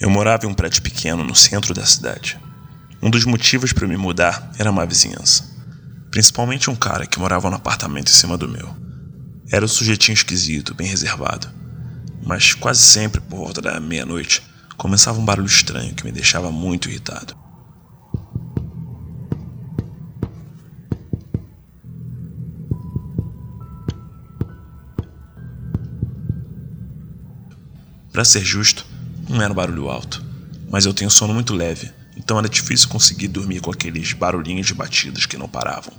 Eu morava em um prédio pequeno no centro da cidade. Um dos motivos para me mudar era a má vizinhança. Principalmente um cara que morava no apartamento em cima do meu. Era um sujeitinho esquisito, bem reservado. Mas quase sempre, por volta da meia-noite, começava um barulho estranho que me deixava muito irritado. Para ser justo, não era um barulho alto, mas eu tenho sono muito leve, então era difícil conseguir dormir com aqueles barulhinhos de batidas que não paravam.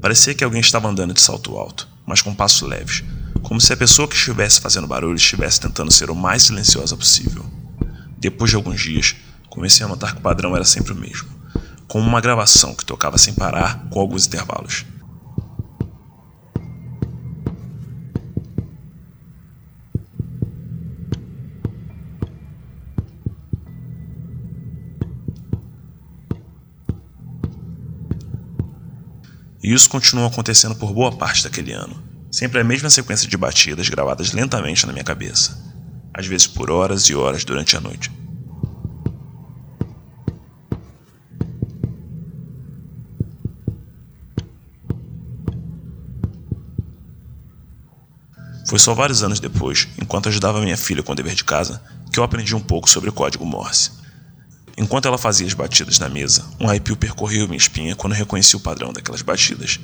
Parecia que alguém estava andando de salto alto, mas com passos leves, como se a pessoa que estivesse fazendo barulho estivesse tentando ser o mais silenciosa possível. Depois de alguns dias, comecei a notar que o padrão era sempre o mesmo, como uma gravação que tocava sem parar com alguns intervalos. E isso continuou acontecendo por boa parte daquele ano. Sempre a mesma sequência de batidas gravadas lentamente na minha cabeça, às vezes por horas e horas durante a noite. Foi só vários anos depois, enquanto ajudava minha filha com o dever de casa, que eu aprendi um pouco sobre o código Morse. Enquanto ela fazia as batidas na mesa, um arrepio percorreu minha espinha quando reconheci o padrão daquelas batidas.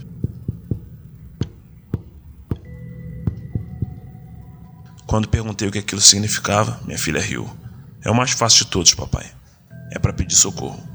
Quando perguntei o que aquilo significava, minha filha riu. É o mais fácil de todos, papai. É para pedir socorro.